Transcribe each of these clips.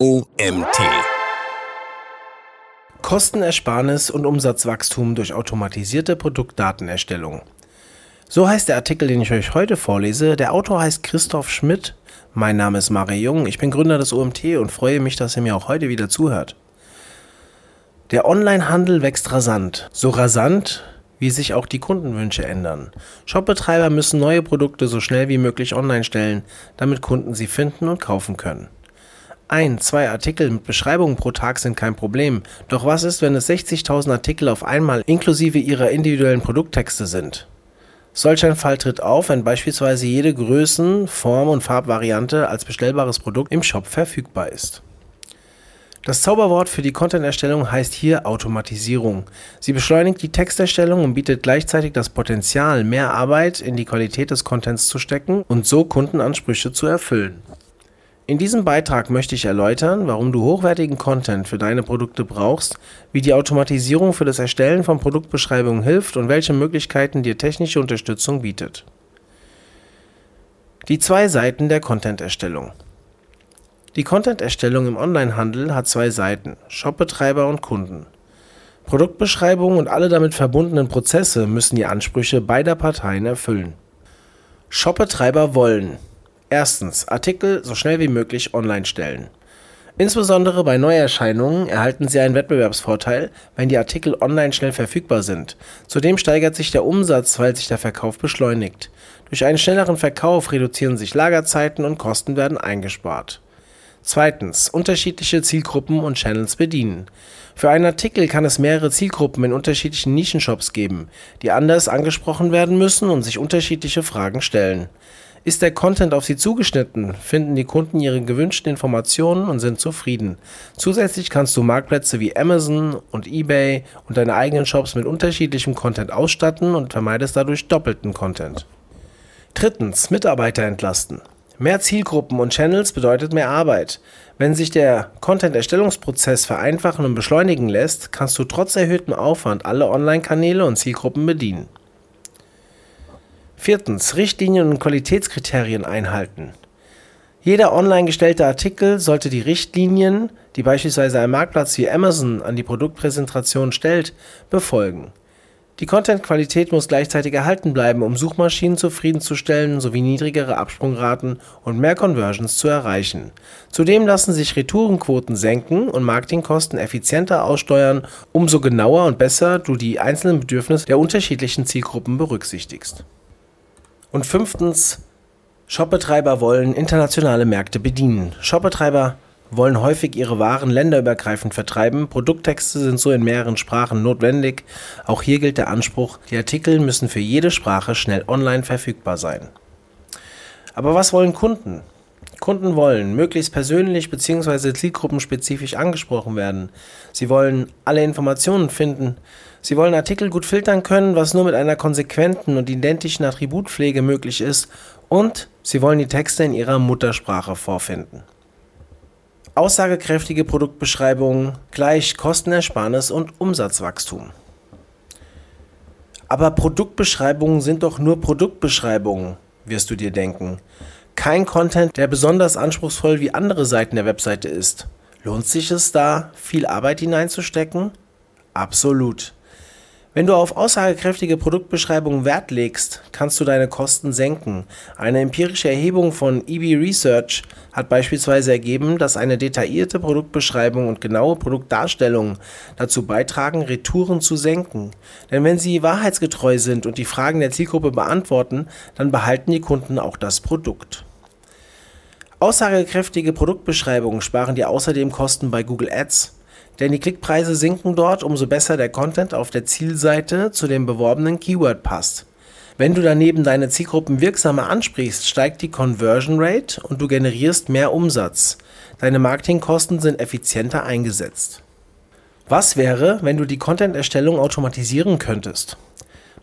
OMT. Kostenersparnis und Umsatzwachstum durch automatisierte Produktdatenerstellung. So heißt der Artikel, den ich euch heute vorlese. Der Autor heißt Christoph Schmidt. Mein Name ist Mario Jung. Ich bin Gründer des OMT und freue mich, dass ihr mir auch heute wieder zuhört. Der Onlinehandel wächst rasant. So rasant, wie sich auch die Kundenwünsche ändern. Shopbetreiber müssen neue Produkte so schnell wie möglich online stellen, damit Kunden sie finden und kaufen können. Ein, zwei Artikel mit Beschreibungen pro Tag sind kein Problem. Doch was ist, wenn es 60.000 Artikel auf einmal inklusive ihrer individuellen Produkttexte sind? Solch ein Fall tritt auf, wenn beispielsweise jede Größen-, Form- und Farbvariante als bestellbares Produkt im Shop verfügbar ist. Das Zauberwort für die Content-Erstellung heißt hier Automatisierung. Sie beschleunigt die Texterstellung und bietet gleichzeitig das Potenzial, mehr Arbeit in die Qualität des Contents zu stecken und so Kundenansprüche zu erfüllen. In diesem Beitrag möchte ich erläutern, warum du hochwertigen Content für deine Produkte brauchst, wie die Automatisierung für das Erstellen von Produktbeschreibungen hilft und welche Möglichkeiten dir technische Unterstützung bietet. Die zwei Seiten der Content-Erstellung. Die Content-Erstellung im Onlinehandel hat zwei Seiten, Shopbetreiber und Kunden. Produktbeschreibungen und alle damit verbundenen Prozesse müssen die Ansprüche beider Parteien erfüllen. Shopbetreiber wollen Erstens, Artikel so schnell wie möglich online stellen. Insbesondere bei Neuerscheinungen erhalten Sie einen Wettbewerbsvorteil, wenn die Artikel online schnell verfügbar sind. Zudem steigert sich der Umsatz, weil sich der Verkauf beschleunigt. Durch einen schnelleren Verkauf reduzieren sich Lagerzeiten und Kosten werden eingespart. Zweitens, unterschiedliche Zielgruppen und Channels bedienen. Für einen Artikel kann es mehrere Zielgruppen in unterschiedlichen Nischenshops geben, die anders angesprochen werden müssen und sich unterschiedliche Fragen stellen. Ist der Content auf sie zugeschnitten, finden die Kunden ihre gewünschten Informationen und sind zufrieden. Zusätzlich kannst du Marktplätze wie Amazon und eBay und deine eigenen Shops mit unterschiedlichem Content ausstatten und vermeidest dadurch doppelten Content. Drittens, Mitarbeiter entlasten. Mehr Zielgruppen und Channels bedeutet mehr Arbeit. Wenn sich der Content-Erstellungsprozess vereinfachen und beschleunigen lässt, kannst du trotz erhöhtem Aufwand alle Online-Kanäle und Zielgruppen bedienen. Viertens, Richtlinien und Qualitätskriterien einhalten. Jeder online gestellte Artikel sollte die Richtlinien, die beispielsweise ein Marktplatz wie Amazon an die Produktpräsentation stellt, befolgen. Die Content-Qualität muss gleichzeitig erhalten bleiben, um Suchmaschinen zufriedenzustellen sowie niedrigere Absprungraten und mehr Conversions zu erreichen. Zudem lassen sich Retourenquoten senken und Marketingkosten effizienter aussteuern, umso genauer und besser du die einzelnen Bedürfnisse der unterschiedlichen Zielgruppen berücksichtigst. Und fünftens, Shopbetreiber wollen internationale Märkte bedienen. Shopbetreiber wollen häufig ihre Waren länderübergreifend vertreiben. Produkttexte sind so in mehreren Sprachen notwendig. Auch hier gilt der Anspruch, die Artikel müssen für jede Sprache schnell online verfügbar sein. Aber was wollen Kunden? Kunden wollen möglichst persönlich bzw. zielgruppenspezifisch angesprochen werden. Sie wollen alle Informationen finden. Sie wollen Artikel gut filtern können, was nur mit einer konsequenten und identischen Attributpflege möglich ist. Und sie wollen die Texte in ihrer Muttersprache vorfinden. Aussagekräftige Produktbeschreibungen gleich Kostenersparnis und Umsatzwachstum. Aber Produktbeschreibungen sind doch nur Produktbeschreibungen, wirst du dir denken kein Content, der besonders anspruchsvoll wie andere Seiten der Webseite ist. Lohnt sich es da, viel Arbeit hineinzustecken? Absolut. Wenn du auf aussagekräftige Produktbeschreibungen Wert legst, kannst du deine Kosten senken. Eine empirische Erhebung von EB Research hat beispielsweise ergeben, dass eine detaillierte Produktbeschreibung und genaue Produktdarstellung dazu beitragen, Retouren zu senken. Denn wenn sie wahrheitsgetreu sind und die Fragen der Zielgruppe beantworten, dann behalten die Kunden auch das Produkt. Aussagekräftige Produktbeschreibungen sparen dir außerdem Kosten bei Google Ads denn die Klickpreise sinken dort, umso besser der Content auf der Zielseite zu dem beworbenen Keyword passt. Wenn du daneben deine Zielgruppen wirksamer ansprichst, steigt die Conversion Rate und du generierst mehr Umsatz. Deine Marketingkosten sind effizienter eingesetzt. Was wäre, wenn du die Content-Erstellung automatisieren könntest?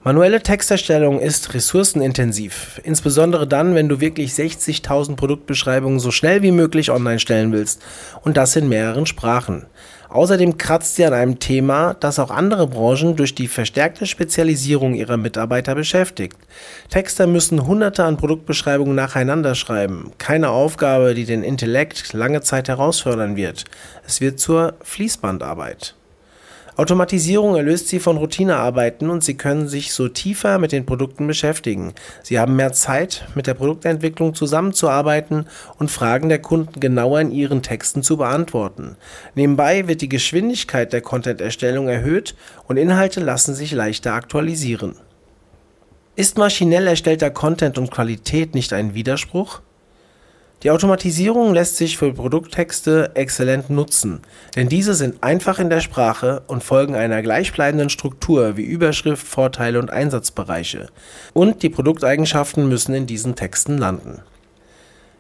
Manuelle Texterstellung ist ressourcenintensiv, insbesondere dann, wenn du wirklich 60.000 Produktbeschreibungen so schnell wie möglich online stellen willst und das in mehreren Sprachen. Außerdem kratzt sie an einem Thema, das auch andere Branchen durch die verstärkte Spezialisierung ihrer Mitarbeiter beschäftigt. Texter müssen hunderte an Produktbeschreibungen nacheinander schreiben. Keine Aufgabe, die den Intellekt lange Zeit herausfordern wird. Es wird zur Fließbandarbeit. Automatisierung erlöst Sie von Routinearbeiten und Sie können sich so tiefer mit den Produkten beschäftigen. Sie haben mehr Zeit, mit der Produktentwicklung zusammenzuarbeiten und Fragen der Kunden genauer in Ihren Texten zu beantworten. Nebenbei wird die Geschwindigkeit der Content-Erstellung erhöht und Inhalte lassen sich leichter aktualisieren. Ist maschinell erstellter Content und Qualität nicht ein Widerspruch? Die Automatisierung lässt sich für Produkttexte exzellent nutzen, denn diese sind einfach in der Sprache und folgen einer gleichbleibenden Struktur wie Überschrift, Vorteile und Einsatzbereiche. Und die Produkteigenschaften müssen in diesen Texten landen.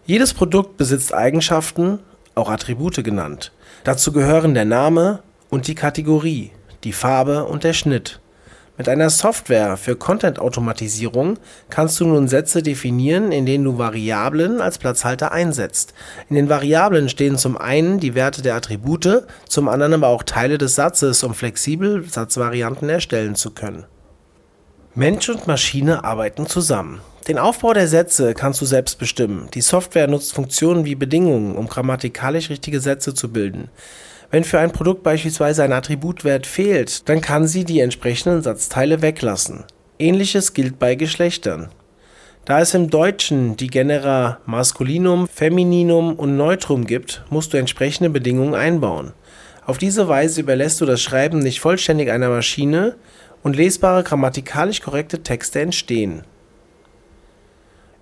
Jedes Produkt besitzt Eigenschaften, auch Attribute genannt. Dazu gehören der Name und die Kategorie, die Farbe und der Schnitt. Mit einer Software für Content-Automatisierung kannst du nun Sätze definieren, in denen du Variablen als Platzhalter einsetzt. In den Variablen stehen zum einen die Werte der Attribute, zum anderen aber auch Teile des Satzes, um flexibel Satzvarianten erstellen zu können. Mensch und Maschine arbeiten zusammen. Den Aufbau der Sätze kannst du selbst bestimmen. Die Software nutzt Funktionen wie Bedingungen, um grammatikalisch richtige Sätze zu bilden. Wenn für ein Produkt beispielsweise ein Attributwert fehlt, dann kann sie die entsprechenden Satzteile weglassen. Ähnliches gilt bei Geschlechtern. Da es im Deutschen die Genera Maskulinum, Femininum und Neutrum gibt, musst du entsprechende Bedingungen einbauen. Auf diese Weise überlässt du das Schreiben nicht vollständig einer Maschine und lesbare grammatikalisch korrekte Texte entstehen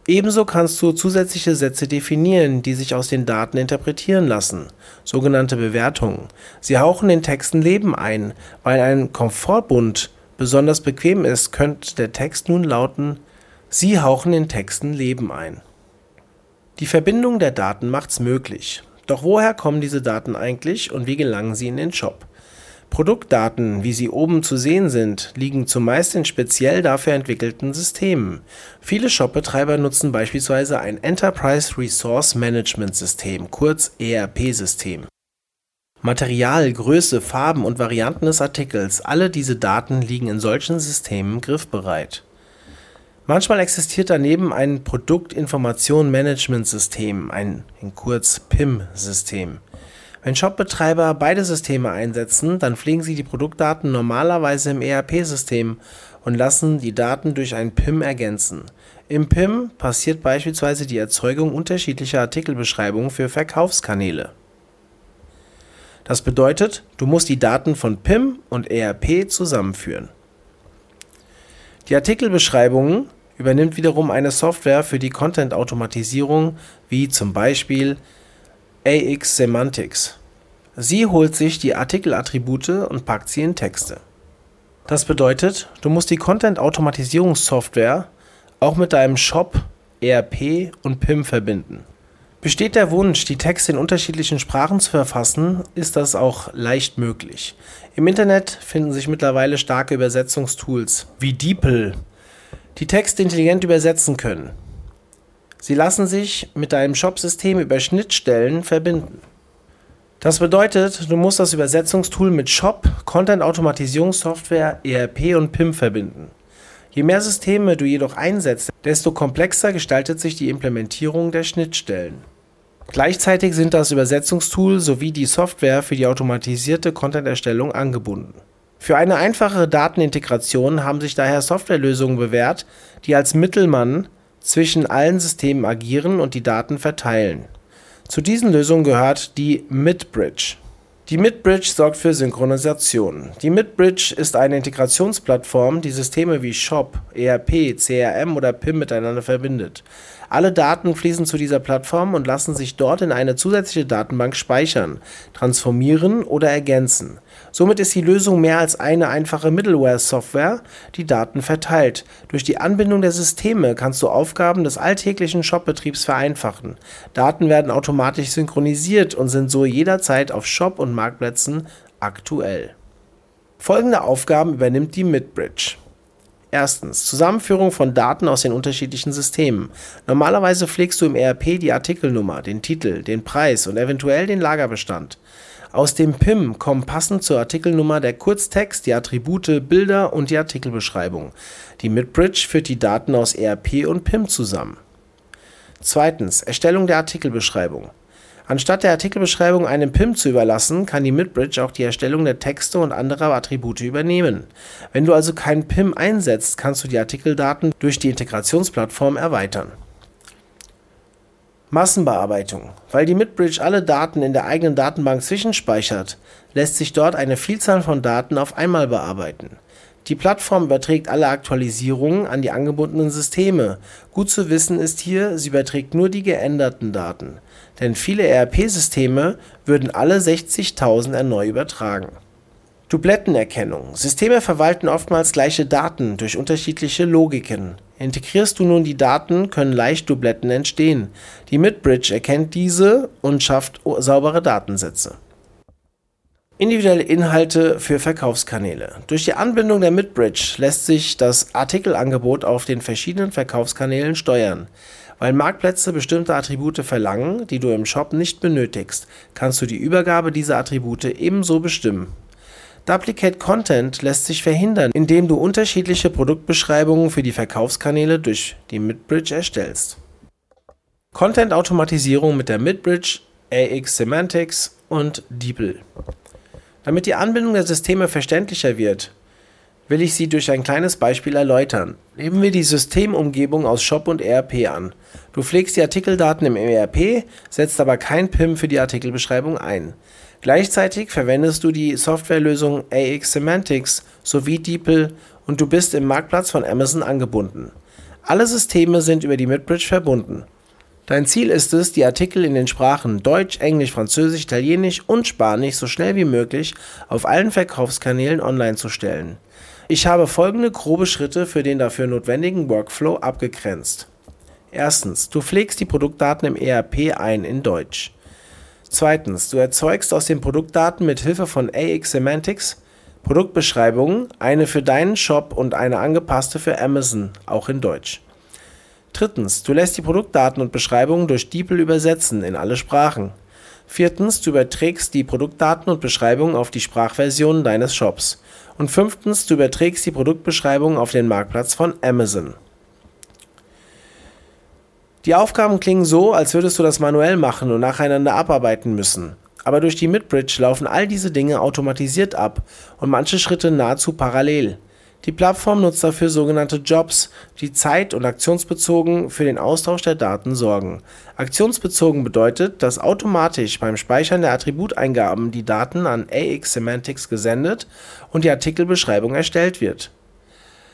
Ebenso kannst du zusätzliche Sätze definieren, die sich aus den Daten interpretieren lassen, sogenannte Bewertungen. Sie hauchen den Texten Leben ein. Weil ein Komfortbund besonders bequem ist, könnte der Text nun lauten: Sie hauchen den Texten Leben ein. Die Verbindung der Daten macht's möglich. Doch woher kommen diese Daten eigentlich und wie gelangen sie in den Shop? Produktdaten, wie sie oben zu sehen sind, liegen zumeist in speziell dafür entwickelten Systemen. Viele Shopbetreiber nutzen beispielsweise ein Enterprise Resource Management System, kurz ERP-System. Material, Größe, Farben und Varianten des Artikels, alle diese Daten liegen in solchen Systemen griffbereit. Manchmal existiert daneben ein Produktinformation-Management-System, ein in kurz PIM-System. Wenn Shopbetreiber beide Systeme einsetzen, dann pflegen sie die Produktdaten normalerweise im ERP-System und lassen die Daten durch ein PIM ergänzen. Im PIM passiert beispielsweise die Erzeugung unterschiedlicher Artikelbeschreibungen für Verkaufskanäle. Das bedeutet, du musst die Daten von PIM und ERP zusammenführen. Die Artikelbeschreibungen übernimmt wiederum eine Software für die Content-Automatisierung, wie zum Beispiel AX Semantics. Sie holt sich die Artikelattribute und packt sie in Texte. Das bedeutet, du musst die Content-Automatisierungssoftware auch mit deinem Shop, ERP und PIM verbinden. Besteht der Wunsch, die Texte in unterschiedlichen Sprachen zu verfassen, ist das auch leicht möglich. Im Internet finden sich mittlerweile starke Übersetzungstools wie DeepL, die Texte intelligent übersetzen können. Sie lassen sich mit deinem Shop-System über Schnittstellen verbinden. Das bedeutet, du musst das Übersetzungstool mit Shop, Content-Automatisierungssoftware, ERP und PIM verbinden. Je mehr Systeme du jedoch einsetzt, desto komplexer gestaltet sich die Implementierung der Schnittstellen. Gleichzeitig sind das Übersetzungstool sowie die Software für die automatisierte Content-Erstellung angebunden. Für eine einfachere Datenintegration haben sich daher Softwarelösungen bewährt, die als Mittelmann zwischen allen Systemen agieren und die Daten verteilen. Zu diesen Lösungen gehört die Midbridge. Die Midbridge sorgt für Synchronisation. Die Midbridge ist eine Integrationsplattform, die Systeme wie Shop, ERP, CRM oder PIM miteinander verbindet. Alle Daten fließen zu dieser Plattform und lassen sich dort in eine zusätzliche Datenbank speichern, transformieren oder ergänzen. Somit ist die Lösung mehr als eine einfache Middleware-Software, die Daten verteilt. Durch die Anbindung der Systeme kannst du Aufgaben des alltäglichen Shopbetriebs vereinfachen. Daten werden automatisch synchronisiert und sind so jederzeit auf Shop- und Marktplätzen aktuell. Folgende Aufgaben übernimmt die Midbridge. Erstens. Zusammenführung von Daten aus den unterschiedlichen Systemen. Normalerweise pflegst du im ERP die Artikelnummer, den Titel, den Preis und eventuell den Lagerbestand. Aus dem PIM kommen passend zur Artikelnummer der Kurztext, die Attribute, Bilder und die Artikelbeschreibung. Die Midbridge führt die Daten aus ERP und PIM zusammen. Zweitens. Erstellung der Artikelbeschreibung. Anstatt der Artikelbeschreibung einem PIM zu überlassen, kann die Midbridge auch die Erstellung der Texte und anderer Attribute übernehmen. Wenn du also kein PIM einsetzt, kannst du die Artikeldaten durch die Integrationsplattform erweitern. Massenbearbeitung. Weil die Midbridge alle Daten in der eigenen Datenbank zwischenspeichert, lässt sich dort eine Vielzahl von Daten auf einmal bearbeiten. Die Plattform überträgt alle Aktualisierungen an die angebundenen Systeme. Gut zu wissen ist hier, sie überträgt nur die geänderten Daten denn viele ERP-Systeme würden alle 60.000 erneut übertragen. Dublettenerkennung. Systeme verwalten oftmals gleiche Daten durch unterschiedliche Logiken. Integrierst du nun die Daten, können leicht Dubletten entstehen. Die Midbridge erkennt diese und schafft saubere Datensätze. Individuelle Inhalte für Verkaufskanäle. Durch die Anbindung der Midbridge lässt sich das Artikelangebot auf den verschiedenen Verkaufskanälen steuern. Weil Marktplätze bestimmte Attribute verlangen, die du im Shop nicht benötigst, kannst du die Übergabe dieser Attribute ebenso bestimmen. Duplicate Content lässt sich verhindern, indem du unterschiedliche Produktbeschreibungen für die Verkaufskanäle durch die Midbridge erstellst. Content-Automatisierung mit der Midbridge, AX Semantics und DeepL. Damit die Anbindung der Systeme verständlicher wird, will ich sie durch ein kleines Beispiel erläutern. Nehmen wir die Systemumgebung aus Shop und ERP an. Du pflegst die Artikeldaten im ERP, setzt aber kein PIM für die Artikelbeschreibung ein. Gleichzeitig verwendest du die Softwarelösung AX Semantics sowie DeepL und du bist im Marktplatz von Amazon angebunden. Alle Systeme sind über die Midbridge verbunden. Dein Ziel ist es, die Artikel in den Sprachen Deutsch, Englisch, Französisch, Italienisch und Spanisch so schnell wie möglich auf allen Verkaufskanälen online zu stellen. Ich habe folgende grobe Schritte für den dafür notwendigen Workflow abgegrenzt. Erstens, du pflegst die Produktdaten im ERP ein in Deutsch. Zweitens, du erzeugst aus den Produktdaten mit Hilfe von AX Semantics Produktbeschreibungen, eine für deinen Shop und eine angepasste für Amazon, auch in Deutsch. Drittens, du lässt die Produktdaten und Beschreibungen durch DeepL übersetzen in alle Sprachen. Viertens, du überträgst die Produktdaten und Beschreibungen auf die Sprachversion deines Shops. Und fünftens, du überträgst die Produktbeschreibung auf den Marktplatz von Amazon. Die Aufgaben klingen so, als würdest du das manuell machen und nacheinander abarbeiten müssen. Aber durch die Midbridge laufen all diese Dinge automatisiert ab und manche Schritte nahezu parallel. Die Plattform nutzt dafür sogenannte Jobs, die zeit- und aktionsbezogen für den Austausch der Daten sorgen. Aktionsbezogen bedeutet, dass automatisch beim Speichern der Attributeingaben die Daten an AX Semantics gesendet und die Artikelbeschreibung erstellt wird.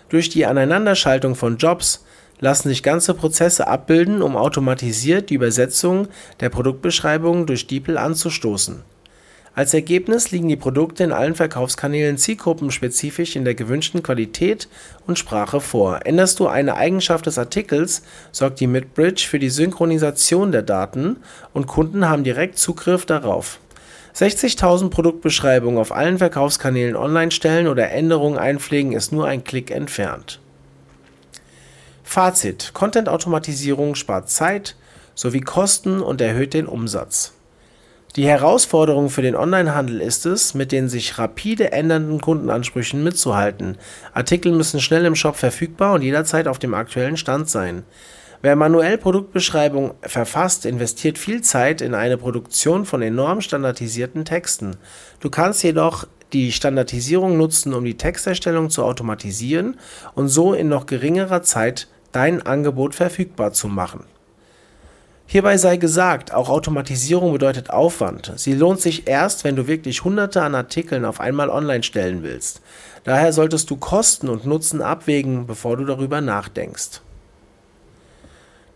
Durch die Aneinanderschaltung von Jobs lassen sich ganze Prozesse abbilden, um automatisiert die Übersetzung der Produktbeschreibung durch DeepL anzustoßen als Ergebnis liegen die Produkte in allen Verkaufskanälen zielgruppenspezifisch in der gewünschten Qualität und Sprache vor. Änderst du eine Eigenschaft des Artikels, sorgt die Midbridge für die Synchronisation der Daten und Kunden haben direkt Zugriff darauf. 60.000 Produktbeschreibungen auf allen Verkaufskanälen online stellen oder Änderungen einpflegen ist nur ein Klick entfernt. Fazit: Content-Automatisierung spart Zeit sowie Kosten und erhöht den Umsatz. Die Herausforderung für den Onlinehandel ist es, mit den sich rapide ändernden Kundenansprüchen mitzuhalten. Artikel müssen schnell im Shop verfügbar und jederzeit auf dem aktuellen Stand sein. Wer manuell Produktbeschreibung verfasst, investiert viel Zeit in eine Produktion von enorm standardisierten Texten. Du kannst jedoch die Standardisierung nutzen, um die Texterstellung zu automatisieren und so in noch geringerer Zeit dein Angebot verfügbar zu machen Hierbei sei gesagt, auch Automatisierung bedeutet Aufwand. Sie lohnt sich erst, wenn du wirklich Hunderte an Artikeln auf einmal online stellen willst. Daher solltest du Kosten und Nutzen abwägen, bevor du darüber nachdenkst.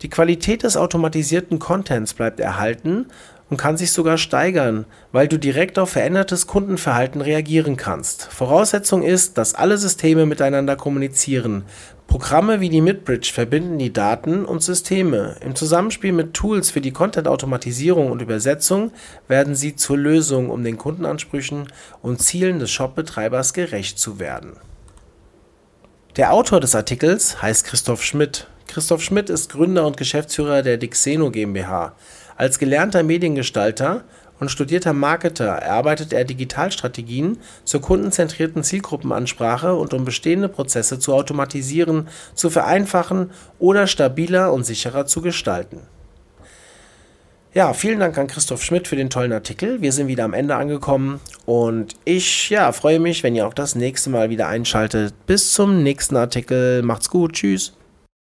Die Qualität des automatisierten Contents bleibt erhalten und kann sich sogar steigern, weil du direkt auf verändertes Kundenverhalten reagieren kannst. Voraussetzung ist, dass alle Systeme miteinander kommunizieren, Programme wie die Midbridge verbinden die Daten und Systeme. Im Zusammenspiel mit Tools für die Content-Automatisierung und Übersetzung werden sie zur Lösung, um den Kundenansprüchen und Zielen des Shopbetreibers gerecht zu werden Der Autor des Artikels heißt Christoph Schmidt. Christoph Schmidt ist Gründer und Geschäftsführer der Dixeno GmbH. Als gelernter Mediengestalter und studierter Marketer erarbeitet er Digitalstrategien zur kundenzentrierten Zielgruppenansprache und um bestehende Prozesse zu automatisieren, zu vereinfachen oder stabiler und sicherer zu gestalten. Ja, vielen Dank an Christoph Schmidt für den tollen Artikel. Wir sind wieder am Ende angekommen und ich ja, freue mich, wenn ihr auch das nächste Mal wieder einschaltet. Bis zum nächsten Artikel. Macht's gut. Tschüss.